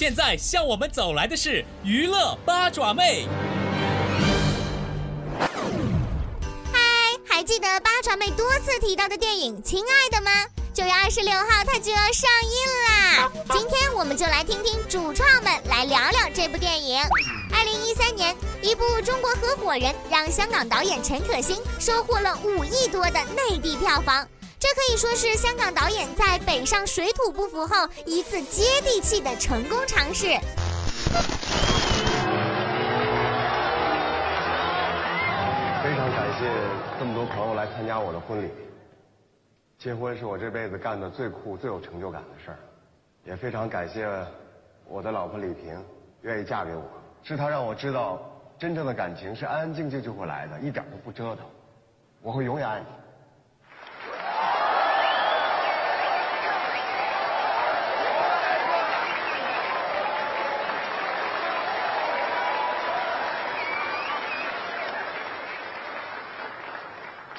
现在向我们走来的是娱乐八爪妹。嗨，还记得八爪妹多次提到的电影《亲爱的》吗？九月二十六号它就要上映啦！今天我们就来听听主创们来聊聊这部电影。二零一三年，一部《中国合伙人》让香港导演陈可辛收获了五亿多的内地票房。这可以说是香港导演在北上水土不服后一次接地气的成功尝试。非常感谢这么多朋友来参加我的婚礼。结婚是我这辈子干的最酷、最有成就感的事儿，也非常感谢我的老婆李萍愿意嫁给我，是她让我知道真正的感情是安安静静就会来的，一点都不折腾。我会永远爱你。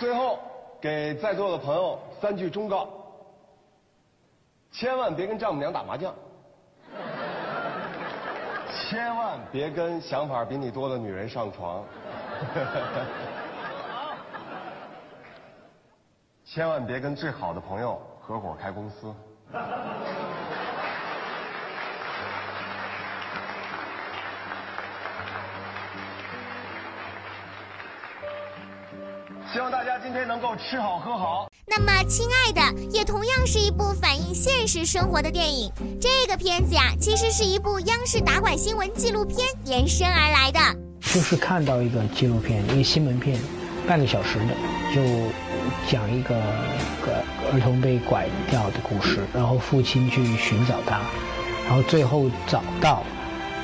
最后，给在座的朋友三句忠告：千万别跟丈母娘打麻将，千万别跟想法比你多的女人上床，千万别跟最好的朋友合伙开公司。希望大家今天能够吃好喝好。那么，亲爱的，也同样是一部反映现实生活的电影。这个片子呀，其实是一部央视打拐新闻纪录片延伸而来的。就是看到一个纪录片，一个新闻片，半个小时的，就讲一个个儿童被拐掉的故事，然后父亲去寻找他，然后最后找到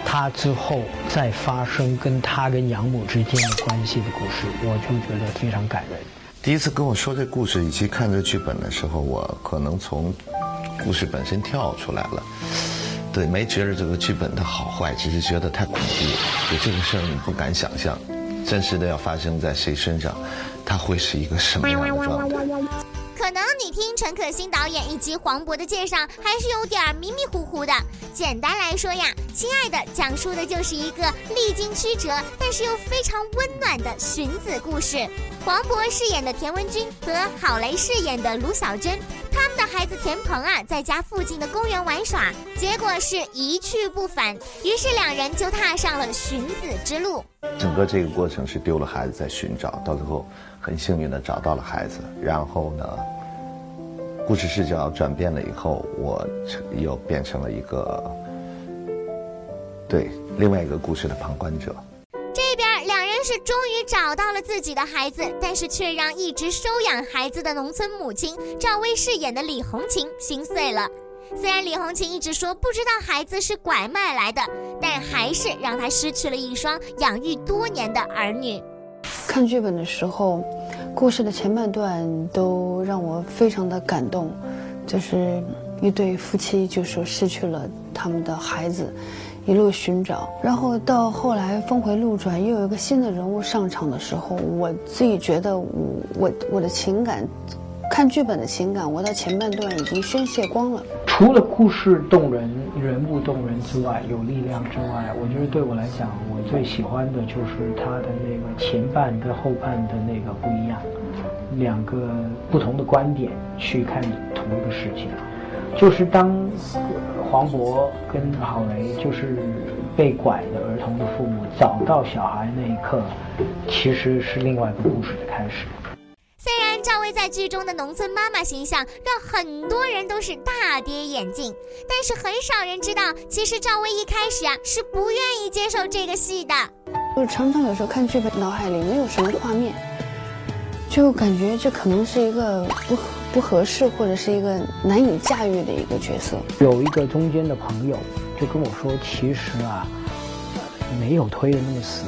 他之后，再发生跟他跟养母之间的关系的故事，我就觉得非常感人。第一次跟我说这故事以及看这剧本的时候，我可能从故事本身跳出来了。对，没觉得这个剧本的好坏，只是觉得太恐怖。就这个事儿，你不敢想象，真实的要发生在谁身上，他会是一个什么样的状态？可能你听陈可辛导演以及黄渤的介绍，还是有点迷迷糊糊的。简单来说呀，亲爱的，讲述的就是一个历经曲折，但是又非常温暖的寻子故事。黄渤饰演的田文军和郝蕾饰演的卢小珍，他们的孩子田鹏啊，在家附近的公园玩耍，结果是一去不返，于是两人就踏上了寻子之路。整个这个过程是丢了孩子在寻找，到最后很幸运的找到了孩子，然后呢，故事视角转变了以后，我又变成了一个对另外一个故事的旁观者。这边两人是终于找到了自己的孩子，但是却让一直收养孩子的农村母亲赵薇饰演的李红琴心碎了。虽然李红琴一直说不知道孩子是拐卖来的，但还是让她失去了一双养育多年的儿女。看剧本的时候，故事的前半段都让我非常的感动，就是一对夫妻就说失去了他们的孩子，一路寻找，然后到后来峰回路转，又有一个新的人物上场的时候，我自己觉得我我我的情感，看剧本的情感，我到前半段已经宣泄光了。除了故事动人、人物动人之外，有力量之外，我觉得对我来讲，我最喜欢的就是他的那个前半跟后半的那个不一样，两个不同的观点去看同一个事情。就是当黄渤跟郝蕾就是被拐的儿童的父母找到小孩那一刻，其实是另外一个故事的开始。虽然赵薇在剧中的农村妈妈形象让很多人都是大跌眼镜，但是很少人知道，其实赵薇一开始啊是不愿意接受这个戏的。就常常有时候看剧本，脑海里没有什么画面，就感觉这可能是一个不不合适或者是一个难以驾驭的一个角色。有一个中间的朋友就跟我说，其实啊，没有推的那么死。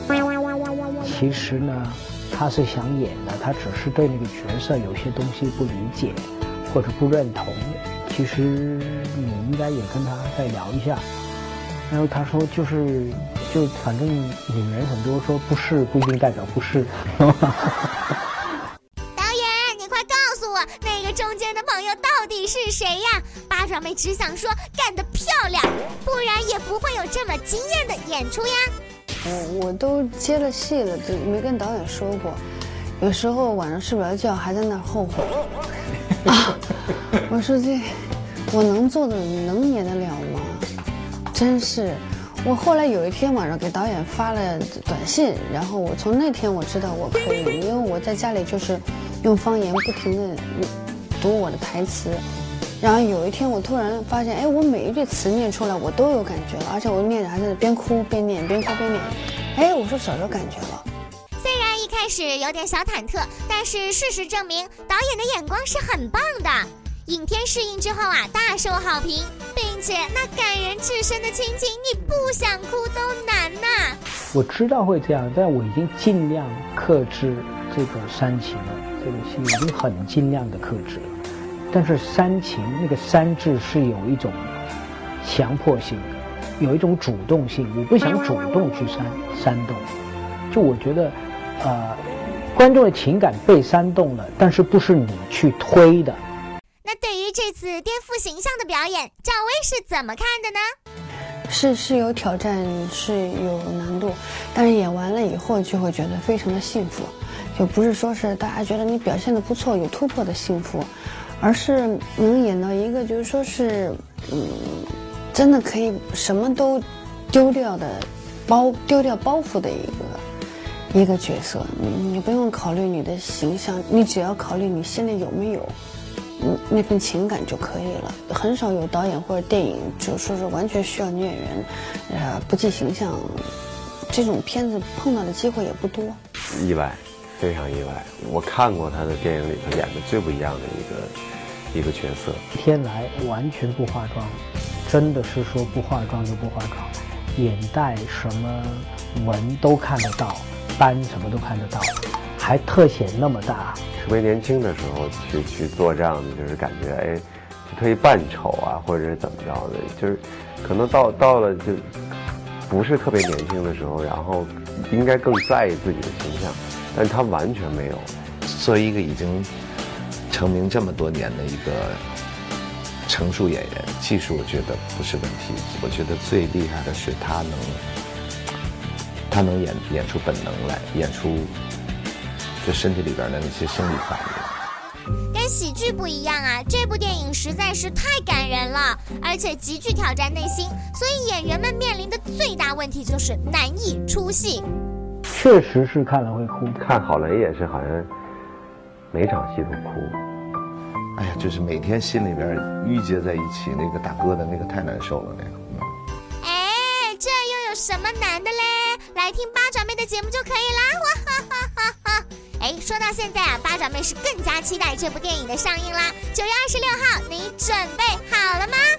其实呢。他是想演的，他只是对那个角色有些东西不理解或者不认同。其实你应该也跟他再聊一下。然后他说就是就反正女人很多说不是不一定代表不是。是谁呀？八爪妹只想说干得漂亮，不然也不会有这么惊艳的演出呀。我我都接了戏了，都没跟导演说过。有时候晚上睡不着觉，还在那后悔。啊，我说这我能做的能演得了吗？真是。我后来有一天晚上给导演发了短信，然后我从那天我知道我可以，因为我在家里就是用方言不停的读我的台词，然后有一天我突然发现，哎，我每一句词念出来我都有感觉了，而且我念着还在边哭边念，边哭边念，哎，我说早就感觉了。虽然一开始有点小忐忑，但是事实证明导演的眼光是很棒的。影片试映之后啊，大受好评，并且那感人至深的亲情，你不想哭都难呐。我知道会这样，但我已经尽量克制这个煽情了。这个戏已经很尽量的克制了，但是煽情那个煽字是有一种强迫性的，有一种主动性。我不想主动去煽煽动，就我觉得，呃，观众的情感被煽动了，但是不是你去推的。那对于这次颠覆形象的表演，赵薇是怎么看的呢？是是有挑战，是有难度，但是演完了以后就会觉得非常的幸福，就不是说是大家觉得你表现的不错有突破的幸福，而是能演到一个就是说是，嗯，真的可以什么都丢掉的包丢掉包袱的一个一个角色，你你不用考虑你的形象，你只要考虑你心里有没有。嗯，那份情感就可以了。很少有导演或者电影就说是完全需要女演员，呃，不计形象。这种片子碰到的机会也不多。意外，非常意外。我看过他的电影里头演的最不一样的一个一个角色。天来完全不化妆，真的是说不化妆就不化妆，眼袋什么纹都看得到，斑什么都看得到。还特写那么大，特别年轻的时候去去做这样的，就是感觉哎，就特意扮丑啊，或者是怎么着的，就是可能到到了就不是特别年轻的时候，然后应该更在意自己的形象，但他完全没有。作为一个已经成名这么多年的一个成熟演员，技术我觉得不是问题，我觉得最厉害的是他能他能演演出本能来，演出。就身体里边的那些生理反应，跟喜剧不一样啊！这部电影实在是太感人了，而且极具挑战内心，所以演员们面临的最大问题就是难以出戏。确实是看了会哭，看好了也是，好像每场戏都哭。哎呀，就是每天心里边郁结在一起，那个大哥的那个太难受了，那个。哎，这又有什么难的嘞？来听八爪妹的节目就可以啦！哇哈哈哈哈！哎，说到现在啊，八爪妹是更加期待这部电影的上映啦！九月二十六号，你准备好了吗？